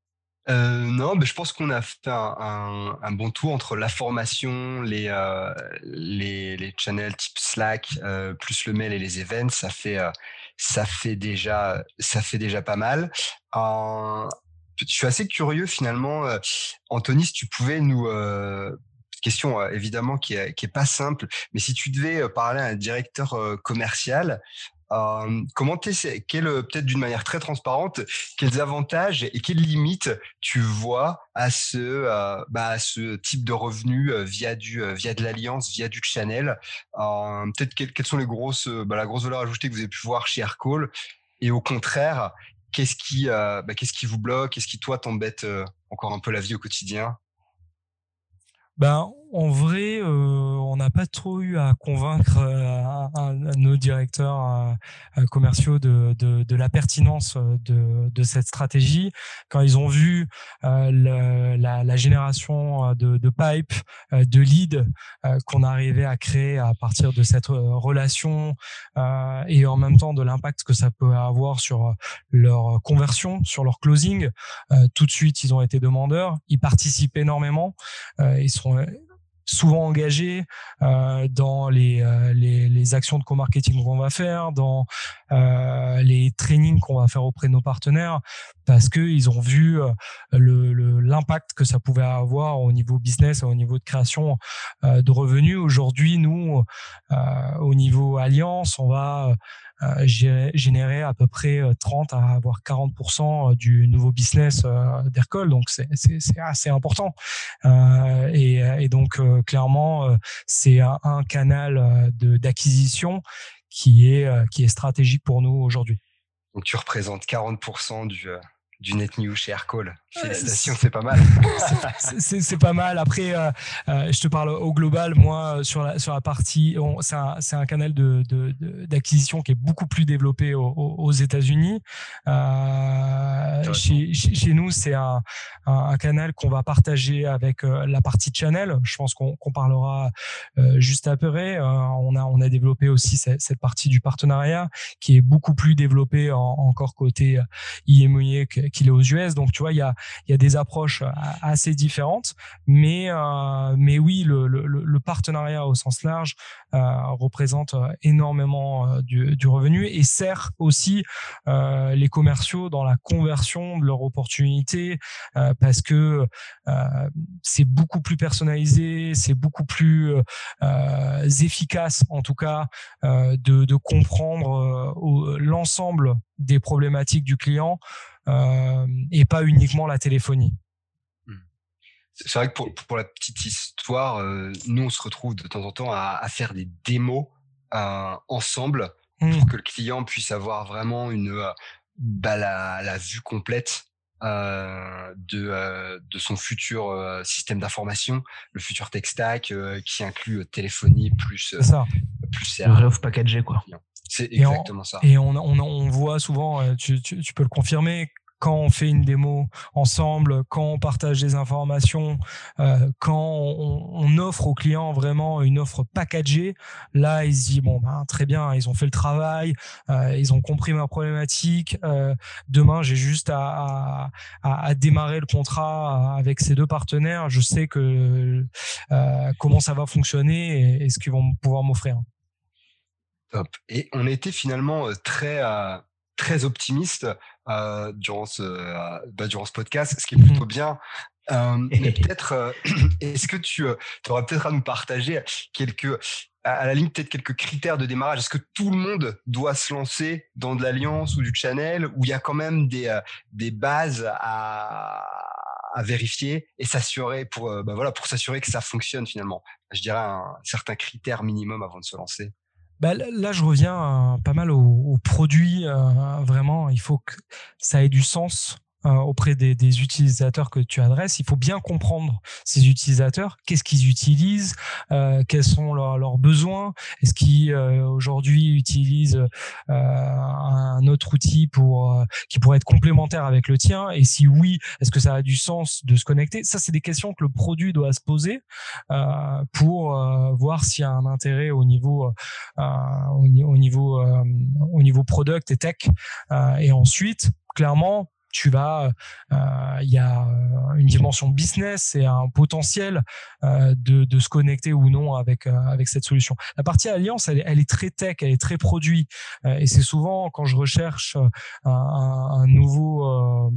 Euh, non, mais je pense qu'on a fait un, bon tour entre la formation, les, euh, les, les, channels type Slack, euh, plus le mail et les events. Ça fait, ça fait déjà, ça fait déjà pas mal. je suis assez curieux finalement, Anthony, si tu pouvais nous question évidemment qui est, qui est pas simple, mais si tu devais parler à un directeur commercial, euh, comment quel, peut-être d'une manière très transparente, quels avantages et quelles limites tu vois à ce, euh, bah, ce type de revenu euh, via du via de l'alliance, via du channel? Peut-être quelles, sont les grosses, bah, la grosse valeur ajoutée que vous avez pu voir chez Aircall? Et au contraire, qu'est-ce qui, bah, qu'est-ce qui vous bloque, qu'est-ce qui toi t'embête encore un peu la vie au quotidien? Ben, en vrai, euh, on n'a pas trop eu à convaincre euh, nos directeurs euh, commerciaux de, de, de, la pertinence de, de, cette stratégie. Quand ils ont vu le, la, la, génération de, pipe, de lead qu'on arrivait à créer à partir de cette relation et en même temps de l'impact que ça peut avoir sur leur conversion, sur leur closing, tout de suite ils ont été demandeurs. Ils participent énormément. ils sont souvent engagés euh, dans les, euh, les, les, actions de co-marketing qu'on va faire, dans euh, les trainings qu'on va faire auprès de nos partenaires, parce qu'ils ont vu euh, l'impact que ça pouvait avoir au niveau business, au niveau de création de revenus. Aujourd'hui, nous, au niveau alliance, on va générer à peu près 30 euh, à voire 40% euh, du nouveau business d'Aircall. Donc c'est assez important. Et, donc clairement, c'est un, un, canal d'acquisition qui est qui est stratégique pour nous aujourd'hui. Donc tu représentes 40% du du net new chez Aircall. Félicitations, c'est pas mal. c'est pas mal. Après, euh, euh, je te parle au global. Moi, sur la, sur la partie, c'est un, un, canal d'acquisition de, qui est beaucoup plus développé aux, États-Unis. Euh, chez, chez, nous, c'est un, canal qu'on va partager avec la partie channel. Je pense qu'on parlera juste après. on, a, on a développé aussi cette, partie du partenariat qui est beaucoup plus développée encore côté IMOIE qu'il est aux US. Donc, tu vois, il y a y a des approches euh, assez différentes, mais euh, mais oui, le, partenariat au sens large euh, représente énormément du, revenu et sert aussi les commerciaux dans la conversion de leurs opportunités parce que c'est beaucoup plus personnalisé, c'est beaucoup plus efficace en tout cas de, de comprendre l'ensemble des problématiques du client euh, et pas uniquement la téléphonie. Hmm. C'est vrai que pour, pour, la petite histoire, euh, nous, on se retrouve de temps en temps à, à faire des démos euh, ensemble hmm. pour que le client puisse avoir vraiment une, bah, la, la, vue complète euh, de, de son futur système d'information, le futur tech stack qui inclut téléphonie plus ça. plus le packagé quoi. C'est exactement ça. Et on, on, on, voit souvent, euh, tu, tu, tu, peux le confirmer, quand on fait une démo ensemble, quand on partage des informations, euh, quand on, offre aux clients vraiment une offre packagée, là, ils se disent, bon, ben, très bien, ils ont fait le travail, euh, ils ont compris ma problématique. Euh, demain, j'ai juste à, démarrer le contrat avec ces deux partenaires. Je sais que comment ça va fonctionner et, et ce qu'ils vont pouvoir m'offrir. Et on était finalement très très optimiste euh, durant ce bah, durant ce podcast, ce qui est mmh plutôt bien. mais peut-être, est-ce que tu aurais peut-être à nous partager quelques, à la limite peut-être quelques critères de démarrage? Est-ce que tout le monde doit se lancer dans de l'alliance ou du channel, ou il y a quand même des des bases à à vérifier et s'assurer pour bah voilà pour s'assurer que ça fonctionne finalement? Je dirais un certain critère minimum avant de se lancer. Bah, là, je reviens euh, pas mal au, produit. Euh, vraiment, il faut que ça ait du sens euh, auprès des, des, utilisateurs que tu adresses. Il faut bien comprendre ces utilisateurs, qu'est-ce qu'ils utilisent, euh, quels sont leurs, besoins, est-ce qu'ils euh, aujourd'hui utilisent euh, un autre outil pour euh, qui pourrait être complémentaire avec le tien, et si oui, est-ce que ça a du sens de se connecter? Ça, c'est des questions que le produit doit se poser pour voir s'il y a un intérêt au niveau au, niveau au niveau product et tech, et ensuite clairement tu vas, euh, il y a euh, une dimension business et un potentiel euh, de, de, se connecter ou non avec avec cette solution. La partie alliance, elle, elle est très tech, elle est très produit, et c'est souvent quand je recherche un, un nouveau,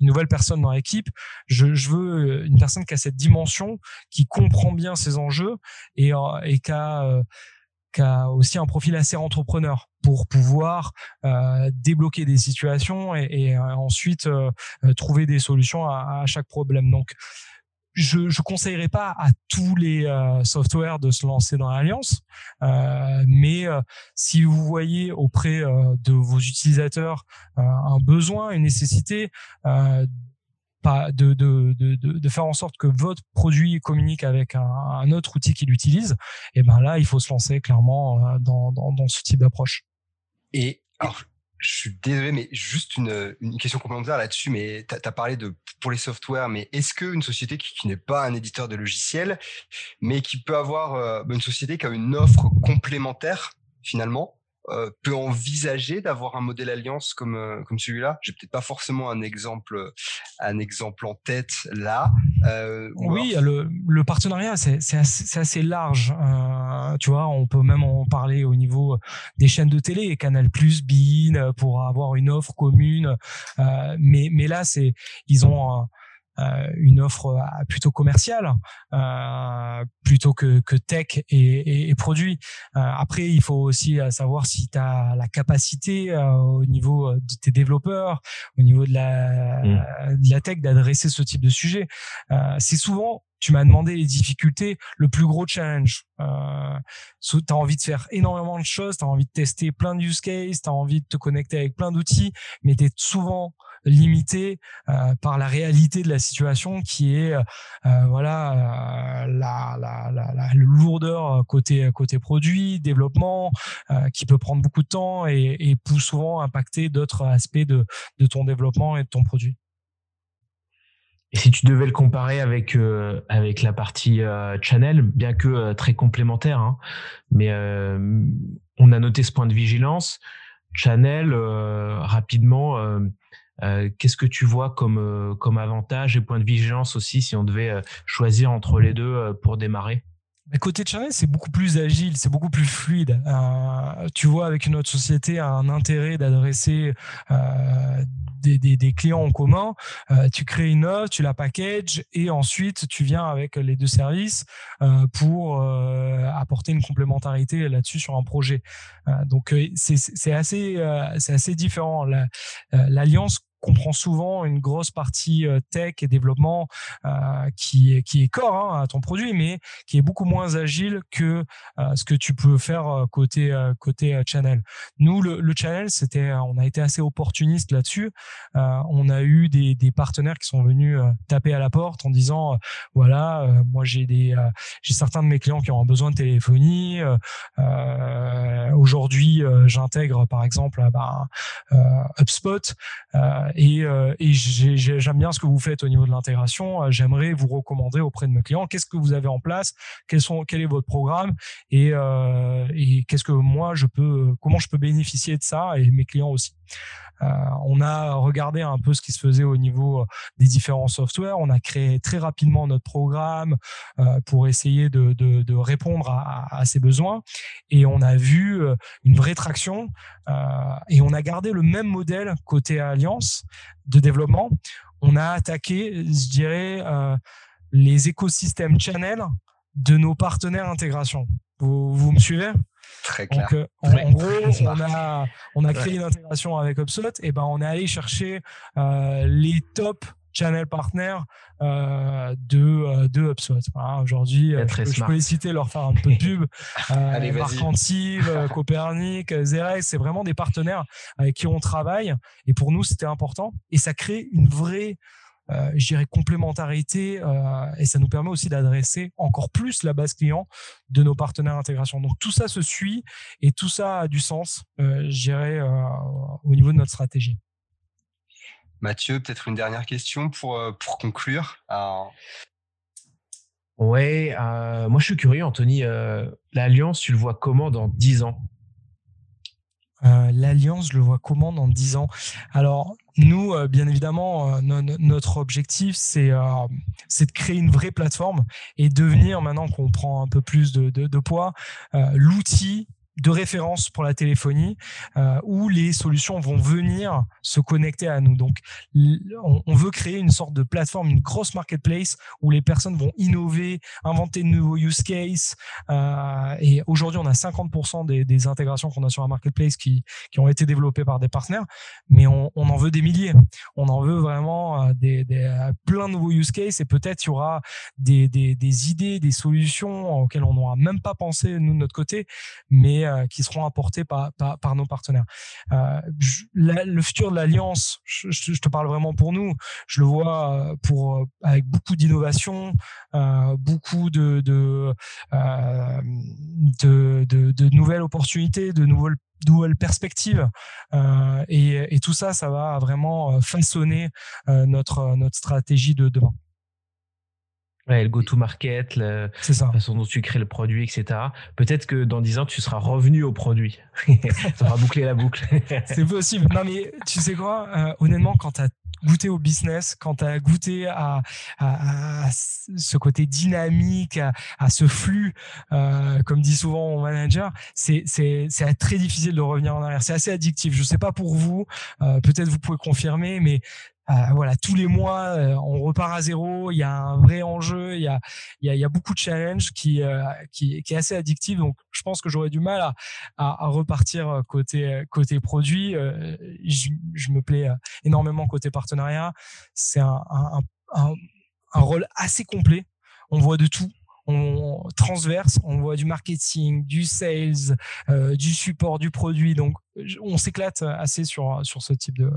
une nouvelle personne dans l'équipe, je, je, veux une personne qui a cette dimension, qui comprend bien ses enjeux et, et qui a qui a aussi un profil assez entrepreneur pour pouvoir euh, débloquer des situations et, euh, ensuite euh, trouver des solutions à, à, chaque problème. Donc, je ne conseillerais pas à tous les softwares de se lancer dans l'alliance, mais si vous voyez auprès de vos utilisateurs un besoin, une nécessité, de, de, de, de, faire en sorte que votre produit communique avec un, autre outil qu'il utilise, et ben là, il faut se lancer clairement euh, dans, dans, ce type d'approche. Et alors, je suis désolé, mais juste une, une question complémentaire là-dessus. Mais tu as, parlé de pour les softwares, mais est-ce qu'une société qui, qui n'est pas un éditeur de logiciels, mais qui peut avoir euh, une société qui a une offre complémentaire finalement, euh, peut envisager d'avoir un modèle alliance comme euh, comme celui-là? J'ai peut-être pas forcément un exemple un exemple en tête là. Euh, oui, le, le partenariat c'est c'est assez, assez, large. Euh, tu vois, on peut même en parler au niveau des chaînes de télé, Canal+, Bein, pour avoir une offre commune. mais mais là c'est ils ont euh, une offre euh, plutôt commerciale euh, plutôt que, que tech et, et, produit. après, il faut aussi savoir si tu as la capacité au niveau de tes développeurs, au niveau de la, mmh. de la tech d'adresser ce type de sujet. c'est souvent tu m'as demandé les difficultés, le plus gros challenge. Euh, tu as envie de faire énormément de choses, tu as envie de tester plein de use cases, tu as envie de te connecter avec plein d'outils, mais tu es souvent limité euh, par la réalité de la situation qui est euh, voilà euh, la, lourdeur côté côté produit développement qui peut prendre beaucoup de temps et, et peut souvent impacter d'autres aspects de, de ton développement et de ton produit. Si tu devais le comparer avec avec la partie channel, bien que très complémentaire, hein, mais on a noté ce point de vigilance. Channel rapidement euh, qu'est-ce que tu vois comme, euh, comme avantage et point de vigilance aussi si on devait euh, choisir entre les deux pour démarrer? Côté channel, c'est beaucoup plus agile, c'est beaucoup plus fluide. tu vois, avec une autre société, un intérêt d'adresser des, des, des, clients en commun. tu crées une offre, tu la packages et ensuite tu viens avec les deux services pour apporter une complémentarité là-dessus sur un projet. donc c'est assez, c'est assez différent. L'alliance comprend souvent une grosse partie euh, tech et développement euh, qui est qui est corps hein, à ton produit, mais qui est beaucoup moins agile que euh, ce que tu peux faire côté côté channel. Nous, le, channel, c'était, on a été assez opportuniste là-dessus. on a eu des, partenaires qui sont venus taper à la porte en disant voilà, moi j'ai des j'ai certains de mes clients qui ont besoin de téléphonie. Aujourd'hui, j'intègre par exemple bah, HubSpot. Et, j'aime bien ce que vous faites au niveau de l'intégration. Euh, j'aimerais vous recommander auprès de mes clients qu'est-ce que vous avez en place, quel est votre programme et, euh, et qu'est-ce que moi je peux, comment je peux bénéficier de ça et mes clients aussi. Euh, on a regardé un peu ce qui se faisait au niveau des différents softwares. On a créé très rapidement notre programme euh, pour essayer de répondre à, à, ces besoins. Et on a vu une vraie traction. et on a gardé le même modèle côté Alliance de développement. On a attaqué, je dirais, les écosystèmes channel de nos partenaires intégration. Vous, vous me suivez? Très clair. Donc, en, gros, on a, on a créé une intégration avec HubSpot et ben on est allé chercher euh, les top channel partners euh, de, euh, de HubSpot. Voilà, Aujourd'hui, je, peux les citer, leur faire un peu de pub. Allez, Marcantive, Copernic, Zerex, c'est vraiment des partenaires avec qui on travaille. Et pour nous, c'était important. Et ça crée une vraie euh, je dirais, complémentarité euh, et ça nous permet aussi d'adresser encore plus la base client de nos partenaires d'intégration. Donc tout ça se suit et tout ça a du sens, euh, je dirais, au niveau de notre stratégie. Mathieu, peut-être une dernière question pour, pour conclure. Ouais, moi je suis curieux, Anthony. L'Alliance, tu le vois comment dans 10 ans? L'Alliance, je le vois comment dans 10 ans? Alors, nous, euh, bien évidemment, euh, notre objectif, c'est euh, de créer une vraie plateforme et devenir, maintenant qu'on prend un peu plus de poids, l'outil de référence pour la téléphonie euh, où les solutions vont venir se connecter à nous. Donc, on, veut créer une sorte de plateforme, une grosse marketplace où les personnes vont innover, inventer de nouveaux use cases. Euh, et aujourd'hui, on a 50% des, intégrations qu'on a sur la marketplace qui, ont été développées par des partenaires, mais on, en veut des milliers. On en veut vraiment euh, des, plein de nouveaux use cases et peut-être il y aura des, des, idées, des solutions auxquelles on n'aura même pas pensé nous de notre côté, mais qui seront apportés par, par, nos partenaires. Euh, le futur de l'alliance, je, te parle vraiment pour nous. Je le vois euh, pour avec beaucoup d'innovation, beaucoup de de, de, nouvelles opportunités, de nouvelles nouvelles perspectives et, et, tout ça, ça va vraiment façonner notre notre stratégie de demain. Ouais, le go-to-market, la façon dont tu crées le produit, etc. Peut-être que dans 10 ans, tu seras revenu au produit. ça aura bouclé la boucle. c'est possible. Non, mais tu sais quoi euh, Honnêtement, quand tu as goûté au business, quand tu as goûté à, à, ce côté dynamique, à, ce flux, euh, comme dit souvent mon manager, c'est très difficile de revenir en arrière. C'est assez addictif. Je sais pas pour vous, euh, peut-être vous pouvez confirmer, mais voilà, tous les mois, euh, on repart à zéro. Il y a un vrai enjeu. Il y a, il y a, beaucoup de challenges qui, euh, qui, qui, est assez addictif. Donc, je pense que j'aurais du mal à, repartir côté côté produit. Je, me plais énormément côté partenariat. C'est un, un, rôle assez complet on voit de tout on transverse, on voit du marketing, du sales, euh, du support du produit. Donc, on s'éclate assez sur, sur ce type de,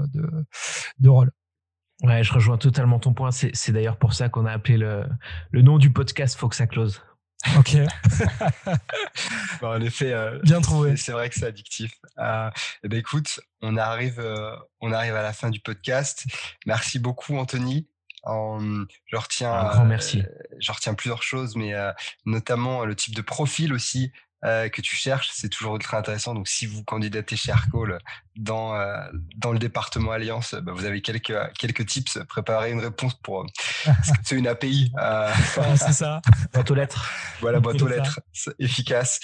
de, rôle. Ouais, je rejoins totalement ton point. C'est d'ailleurs pour ça qu'on a appelé le, le nom du podcast Faut que ça close. Ok. en effet, euh, bien trouvé. C'est vrai que c'est addictif. Euh, eh ben, écoute, on arrive, on arrive à la fin du podcast. Merci beaucoup, Anthony je retiens, un grand merci. Euh, je retiens plusieurs choses, mais euh, notamment le type de profil aussi euh, que tu cherches, c'est toujours très intéressant. Donc, si vous candidatez chez Aircall dans, dans le département Alliance, bah, vous avez quelques, quelques tips. Préparez une réponse pour. c'est une API. c'est ça. Boîte aux lettres. Voilà, boîte aux lettres. Efficace.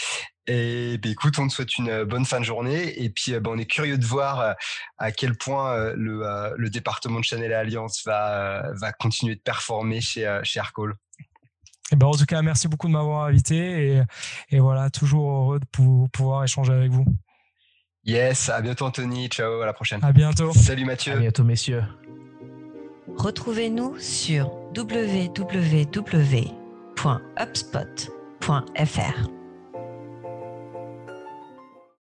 Et ben, écoute, on te souhaite une bonne fin de journée. Et puis, ben, on est curieux de voir à quel point le, le département de Chanel et Alliance va, va continuer de performer chez, chez Aircall. Et ben, en tout cas, merci beaucoup de m'avoir invité. Et, et, voilà, toujours heureux de pouvoir échanger avec vous. Yes, à bientôt Anthony. Ciao, à la prochaine. À bientôt. Salut Mathieu. À bientôt messieurs. Retrouvez-nous sur www.upspot.fr.